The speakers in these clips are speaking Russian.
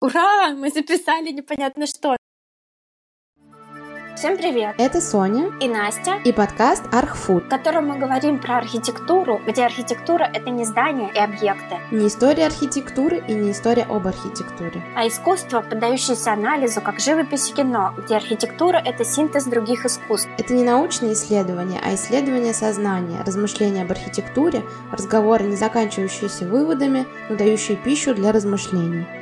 Ура! Мы записали непонятно что. Всем привет! Это Соня и Настя и подкаст Архфуд, в котором мы говорим про архитектуру, где архитектура — это не здания и объекты. Не история архитектуры и не история об архитектуре. А искусство, поддающееся анализу, как живопись и кино, где архитектура — это синтез других искусств. Это не научные исследования, а исследования сознания, размышления об архитектуре, разговоры, не заканчивающиеся выводами, но дающие пищу для размышлений.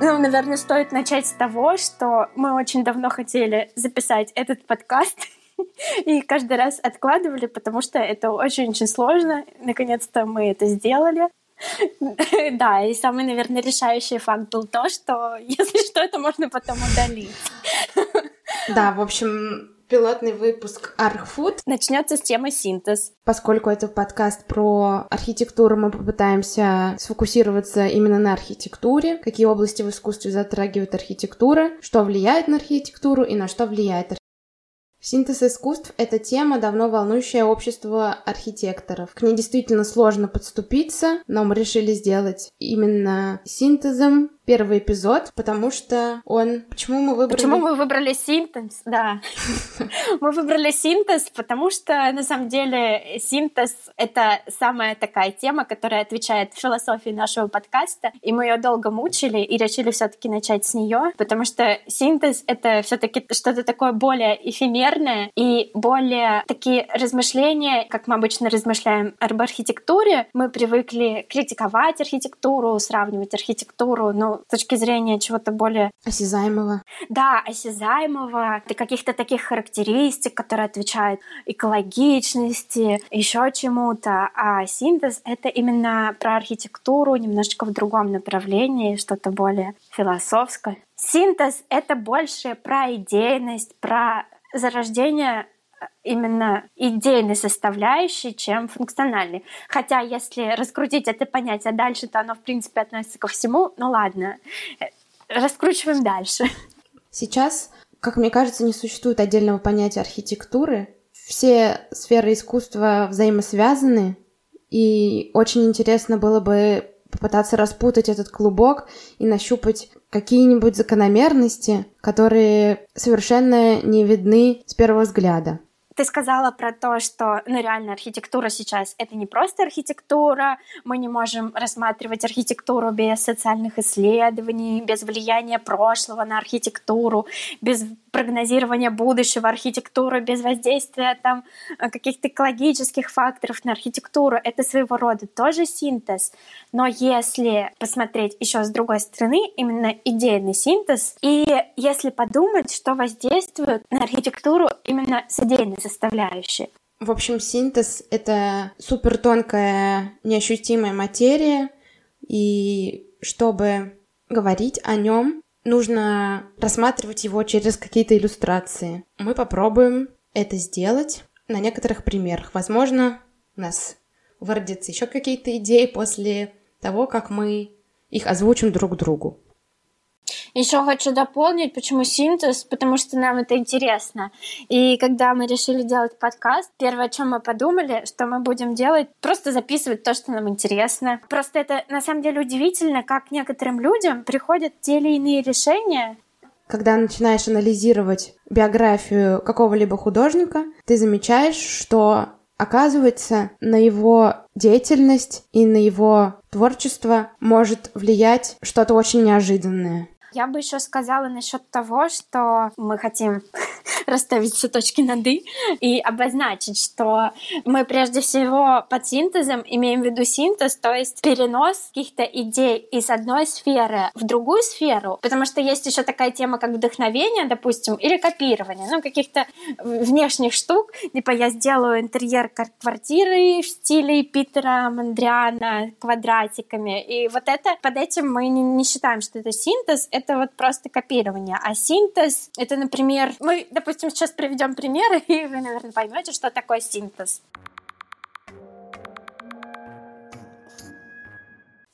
Ну, наверное, стоит начать с того, что мы очень давно хотели записать этот подкаст, и каждый раз откладывали, потому что это очень-очень сложно. Наконец-то мы это сделали. Да, и самый, наверное, решающий факт был то, что если что, это можно потом удалить. Да, в общем, пилотный выпуск Архфуд. Начнется с темы синтез. Поскольку это подкаст про архитектуру, мы попытаемся сфокусироваться именно на архитектуре, какие области в искусстве затрагивает архитектура, что влияет на архитектуру и на что влияет Синтез искусств — это тема, давно волнующая общество архитекторов. К ней действительно сложно подступиться, но мы решили сделать именно синтезом первый эпизод, потому что он... Почему мы выбрали... Почему мы выбрали синтез? Да. Мы выбрали синтез, потому что, на самом деле, синтез — это самая такая тема, которая отвечает философии нашего подкаста, и мы ее долго мучили и решили все таки начать с нее, потому что синтез — это все таки что-то такое более эфемерное и более такие размышления, как мы обычно размышляем об архитектуре. Мы привыкли критиковать архитектуру, сравнивать архитектуру, ну, с точки зрения чего-то более... Осязаемого. Да, осязаемого, каких-то таких характеристик, которые отвечают экологичности, еще чему-то. А синтез — это именно про архитектуру немножечко в другом направлении, что-то более философское. Синтез — это больше про идейность, про зарождение именно идейной составляющей, чем функциональной. Хотя, если раскрутить это понятие дальше, то оно, в принципе, относится ко всему. Ну ладно, раскручиваем дальше. Сейчас, как мне кажется, не существует отдельного понятия архитектуры. Все сферы искусства взаимосвязаны, и очень интересно было бы попытаться распутать этот клубок и нащупать какие-нибудь закономерности, которые совершенно не видны с первого взгляда. Ты сказала про то, что, ну, реально, архитектура сейчас — это не просто архитектура, мы не можем рассматривать архитектуру без социальных исследований, без влияния прошлого на архитектуру, без прогнозирования будущего архитектуры, без воздействия там каких-то экологических факторов на архитектуру. Это своего рода тоже синтез. Но если посмотреть еще с другой стороны, именно идейный синтез, и если подумать, что воздействует на архитектуру именно с идейной составляющей. В общем, синтез — это супер тонкая, неощутимая материя, и чтобы говорить о нем, нужно рассматривать его через какие-то иллюстрации. Мы попробуем это сделать на некоторых примерах. Возможно, у нас выродятся еще какие-то идеи после того, как мы их озвучим друг другу. Еще хочу дополнить, почему синтез, потому что нам это интересно. И когда мы решили делать подкаст, первое, о чем мы подумали, что мы будем делать, просто записывать то, что нам интересно. Просто это на самом деле удивительно, как некоторым людям приходят те или иные решения, когда начинаешь анализировать биографию какого-либо художника, ты замечаешь, что оказывается на его деятельность и на его творчество может влиять что-то очень неожиданное. Я бы еще сказала насчет того, что мы хотим расставить все точки над «и» и обозначить, что мы прежде всего под синтезом имеем в виду синтез, то есть перенос каких-то идей из одной сферы в другую сферу, потому что есть еще такая тема, как вдохновение, допустим, или копирование, ну, каких-то внешних штук, типа я сделаю интерьер квартиры в стиле Питера Мандриана квадратиками, и вот это, под этим мы не, не считаем, что это синтез, это вот просто копирование, а синтез — это, например, мы, допустим, сейчас приведем примеры, и вы, наверное, поймете, что такое синтез.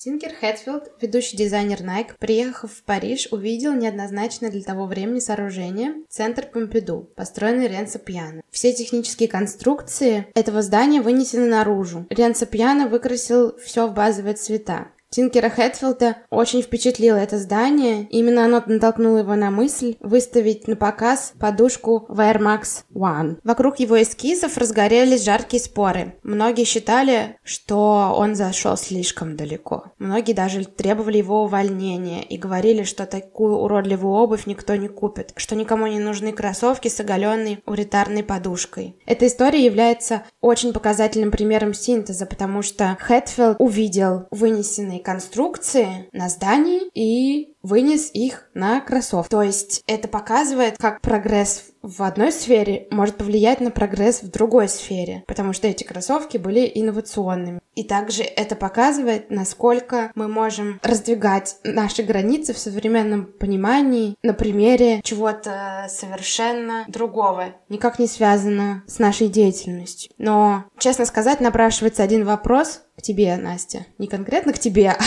Тинкер Хэтфилд, ведущий дизайнер Nike, приехав в Париж, увидел неоднозначно для того времени сооружение Центр Помпиду, построенный Ренцо Пьяно. Все технические конструкции этого здания вынесены наружу. Ренцо Пьяно выкрасил все в базовые цвета. Тинкера Хэтфилда очень впечатлило это здание. Именно оно натолкнуло его на мысль выставить на показ подушку в Air Max One. Вокруг его эскизов разгорелись жаркие споры. Многие считали, что он зашел слишком далеко. Многие даже требовали его увольнения и говорили, что такую уродливую обувь никто не купит, что никому не нужны кроссовки с оголенной уритарной подушкой. Эта история является очень показательным примером синтеза, потому что Хэтфилд увидел вынесенные конструкции на здании и вынес их на кроссовки. То есть это показывает, как прогресс в одной сфере может повлиять на прогресс в другой сфере, потому что эти кроссовки были инновационными. И также это показывает, насколько мы можем раздвигать наши границы в современном понимании на примере чего-то совершенно другого, никак не связано с нашей деятельностью. Но, честно сказать, напрашивается один вопрос, к тебе, Настя. Не конкретно к тебе, а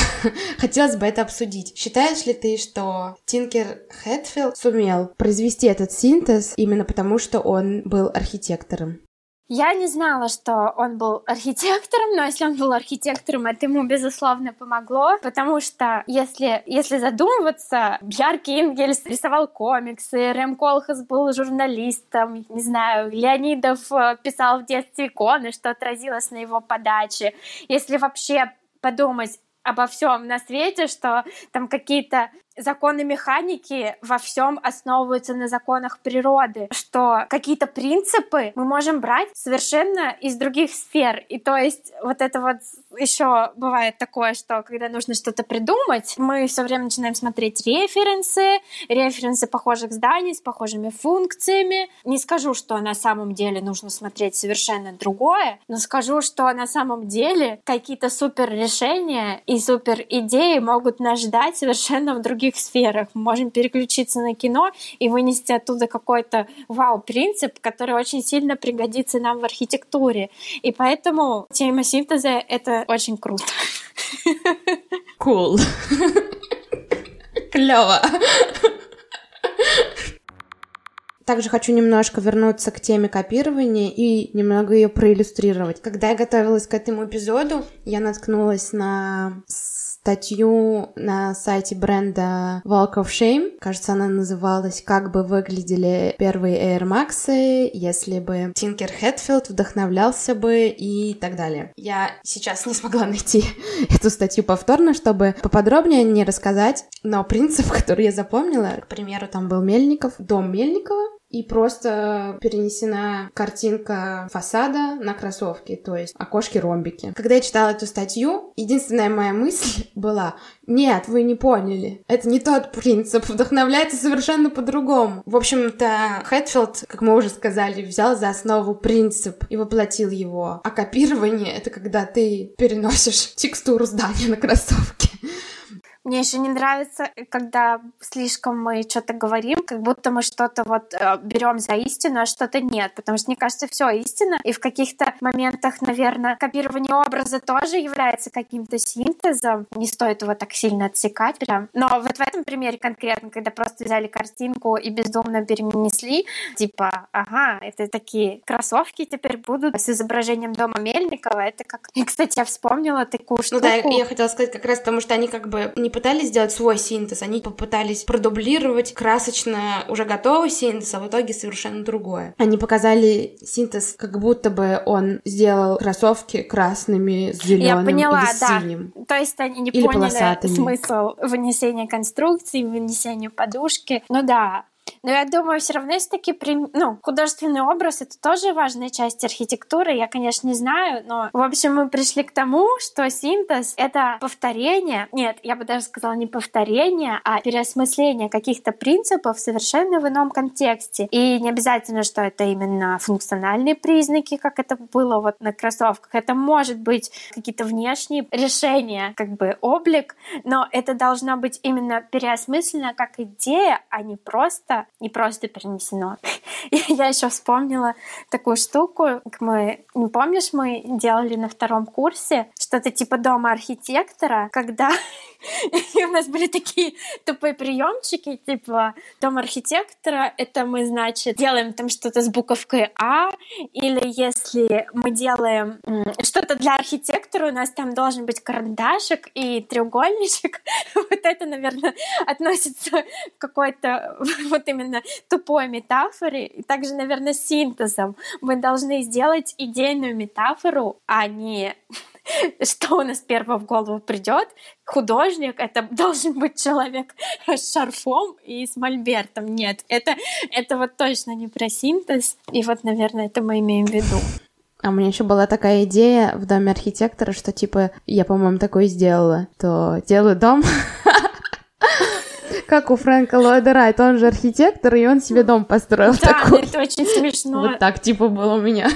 хотелось бы это обсудить. Считаешь ли ты, что Тинкер Хэтфилд сумел произвести этот синтез именно потому, что он был архитектором? Я не знала, что он был архитектором, но если он был архитектором, это ему, безусловно, помогло, потому что, если, если задумываться, Бьярки Ингельс рисовал комиксы, Рэм Колхас был журналистом, не знаю, Леонидов э, писал в детстве иконы, что отразилось на его подаче. Если вообще подумать обо всем на свете, что там какие-то законы механики во всем основываются на законах природы, что какие-то принципы мы можем брать совершенно из других сфер. И то есть вот это вот еще бывает такое, что когда нужно что-то придумать, мы все время начинаем смотреть референсы, референсы похожих зданий с похожими функциями. Не скажу, что на самом деле нужно смотреть совершенно другое, но скажу, что на самом деле какие-то супер решения и супер идеи могут нас ждать совершенно в других других сферах. Мы можем переключиться на кино и вынести оттуда какой-то вау-принцип, который очень сильно пригодится нам в архитектуре. И поэтому тема синтеза — это очень круто. Cool. Клево. Также хочу немножко вернуться к теме копирования и немного ее проиллюстрировать. Когда я готовилась к этому эпизоду, я наткнулась на статью на сайте бренда Walk of Shame. Кажется, она называлась «Как бы выглядели первые Air Max, если бы Тинкер Хэтфилд вдохновлялся бы» и так далее. Я сейчас не смогла найти эту статью повторно, чтобы поподробнее не рассказать, но принцип, который я запомнила, к примеру, там был Мельников, дом Мельникова, и просто перенесена картинка фасада на кроссовки, то есть окошки-ромбики. Когда я читала эту статью, единственная моя мысль была, нет, вы не поняли, это не тот принцип, вдохновляется совершенно по-другому. В общем-то, Хэтфилд, как мы уже сказали, взял за основу принцип и воплотил его. А копирование — это когда ты переносишь текстуру здания на кроссовки. Мне еще не нравится, когда слишком мы что-то говорим, как будто мы что-то вот э, берем за истину, а что-то нет. Потому что, мне кажется, все истина. И в каких-то моментах, наверное, копирование образа тоже является каким-то синтезом. Не стоит его так сильно отсекать прям. Но вот в этом примере конкретно, когда просто взяли картинку и бездумно перенесли, типа, ага, это такие кроссовки теперь будут с изображением дома Мельникова. Это как... И, кстати, я вспомнила такую штуку. Ну да, я хотела сказать как раз потому, что они как бы не пытались сделать свой синтез, они попытались продублировать красочно уже готовый синтез, а в итоге совершенно другое. Они показали синтез, как будто бы он сделал кроссовки красными с зеленым Я поняла, или да. синим. То есть они не Или поняли полосатыми. смысл вынесения конструкции, вынесения подушки. Ну да, но я думаю, все равно есть такие, ну, художественный образ — это тоже важная часть архитектуры. Я, конечно, не знаю, но, в общем, мы пришли к тому, что синтез — это повторение. Нет, я бы даже сказала не повторение, а переосмысление каких-то принципов совершенно в ином контексте. И не обязательно, что это именно функциональные признаки, как это было вот на кроссовках. Это может быть какие-то внешние решения, как бы облик, но это должно быть именно переосмысленно как идея, а не просто не просто перенесено. И я еще вспомнила такую штуку, как мы, не помнишь, мы делали на втором курсе что-то типа дома архитектора, когда И у нас были такие тупые приемчики, типа дом архитектора, это мы, значит, делаем там что-то с буковкой А, или если мы делаем что-то для архитектора, у нас там должен быть карандашик и треугольничек. Вот это, наверное, относится к какой-то вот именно тупой метафоре. И также, наверное, синтезом. Мы должны сделать идейную метафору, а не что у нас первое в голову придет. Художник — это должен быть человек с шарфом и с мольбертом. Нет, это, это вот точно не про синтез. И вот, наверное, это мы имеем в виду. А у меня еще была такая идея в доме архитектора, что типа я, по-моему, такое сделала, то делаю дом, как у Фрэнка Ллойда Райт, он же архитектор, и он себе дом построил да, такой. это очень смешно. Вот так типа было у меня.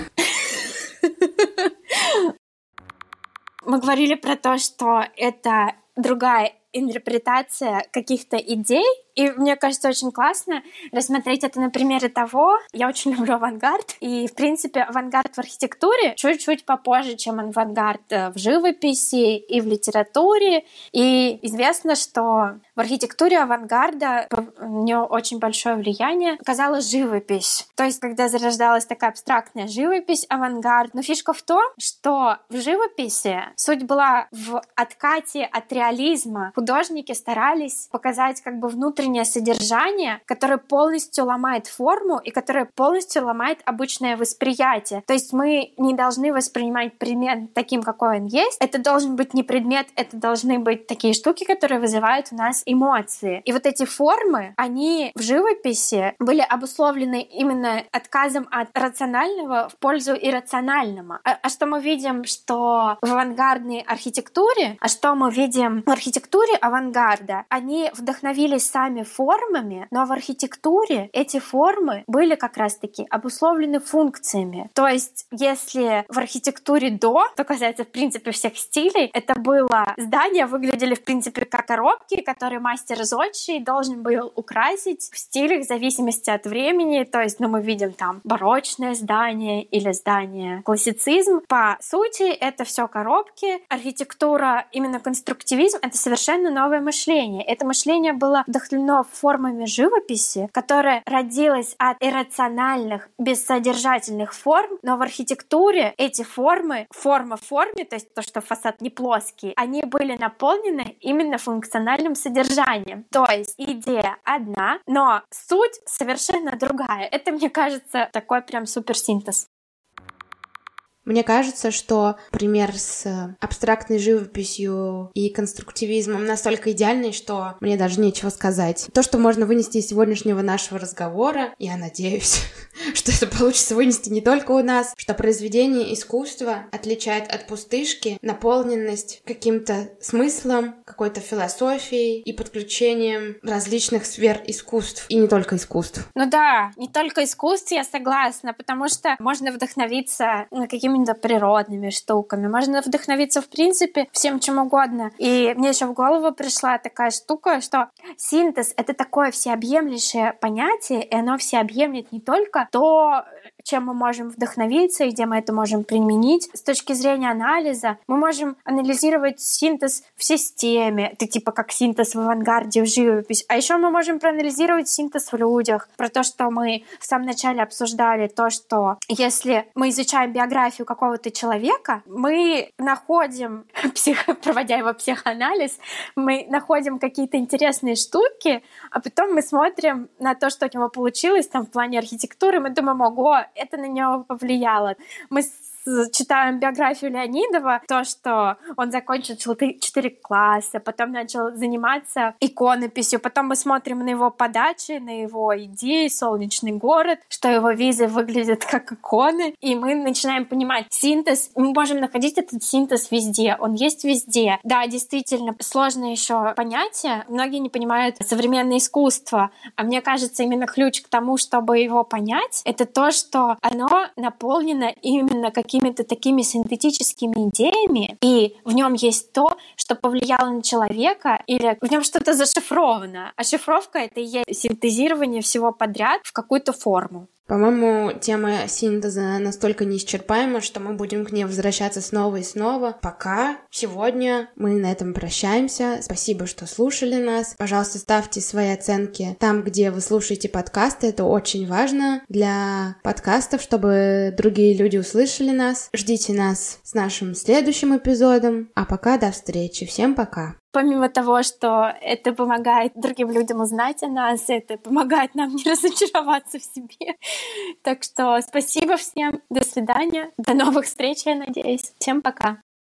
Мы говорили про то, что это другая интерпретация каких-то идей, и мне кажется, очень классно рассмотреть это на примере того, я очень люблю авангард, и, в принципе, авангард в архитектуре чуть-чуть попозже, чем авангард э, в живописи и в литературе, и известно, что в архитектуре авангарда у нее очень большое влияние оказала живопись. То есть, когда зарождалась такая абстрактная живопись, авангард. Но фишка в том, что в живописи суть была в откате от реализма. Художники старались показать как бы внутреннее содержание, которое полностью ломает форму и которое полностью ломает обычное восприятие. То есть мы не должны воспринимать предмет таким, какой он есть. Это должен быть не предмет, это должны быть такие штуки, которые вызывают у нас эмоции. И вот эти формы, они в живописи были обусловлены именно отказом от рационального в пользу иррационального. А, а что мы видим, что в авангардной архитектуре, а что мы видим в архитектуре авангарда, они вдохновились сами формами, но в архитектуре эти формы были как раз-таки обусловлены функциями. То есть, если в архитектуре до, то касается, в принципе, всех стилей, это было здания выглядели, в принципе, как коробки, которые мастер зодчий должен был украсить в стилях в зависимости от времени. То есть, ну, мы видим там барочное здание или здание классицизм. По сути, это все коробки. Архитектура, именно конструктивизм — это совершенно новое мышление. Это мышление было вдохновлено формами живописи, которое родилось от иррациональных, бессодержательных форм, но в архитектуре эти формы, форма в форме, то есть то, что фасад не плоский, они были наполнены именно функциональным содержанием. То есть идея одна, но суть совершенно другая. Это, мне кажется, такой прям суперсинтез. Мне кажется, что пример с абстрактной живописью и конструктивизмом настолько идеальный, что мне даже нечего сказать. То, что можно вынести из сегодняшнего нашего разговора, я надеюсь, что это получится вынести не только у нас, что произведение искусства отличает от пустышки наполненность каким-то смыслом, какой-то философией и подключением различных сфер искусств, и не только искусств. Ну да, не только искусств, я согласна, потому что можно вдохновиться каким какими-то природными штуками. Можно вдохновиться, в принципе, всем чем угодно. И мне еще в голову пришла такая штука, что синтез — это такое всеобъемлющее понятие, и оно всеобъемлет не только то, чем мы можем вдохновиться и где мы это можем применить. С точки зрения анализа мы можем анализировать синтез в системе, это типа как синтез в авангарде, в живопись. А еще мы можем проанализировать синтез в людях, про то, что мы в самом начале обсуждали, то, что если мы изучаем биографию какого-то человека, мы находим, псих, проводя его психоанализ, мы находим какие-то интересные штуки, а потом мы смотрим на то, что у него получилось там в плане архитектуры, мы думаем, ого, это на него повлияло. Мы читаем биографию Леонидова, то, что он закончил 4 класса, потом начал заниматься иконописью, потом мы смотрим на его подачи, на его идеи, солнечный город, что его визы выглядят как иконы, и мы начинаем понимать синтез. Мы можем находить этот синтез везде, он есть везде. Да, действительно, сложное еще понятие. Многие не понимают современное искусство, а мне кажется, именно ключ к тому, чтобы его понять, это то, что оно наполнено именно как какими-то такими синтетическими идеями, и в нем есть то, что повлияло на человека, или в нем что-то зашифровано. А шифровка — это и есть синтезирование всего подряд в какую-то форму. По-моему, тема синтеза настолько неисчерпаема, что мы будем к ней возвращаться снова и снова. Пока сегодня мы на этом прощаемся. Спасибо, что слушали нас. Пожалуйста, ставьте свои оценки там, где вы слушаете подкасты. Это очень важно для подкастов, чтобы другие люди услышали нас. Ждите нас с нашим следующим эпизодом. А пока до встречи. Всем пока. Помимо того, что это помогает другим людям узнать о нас, это помогает нам не разочароваться в себе. Так что спасибо всем, до свидания, до новых встреч, я надеюсь. Всем пока.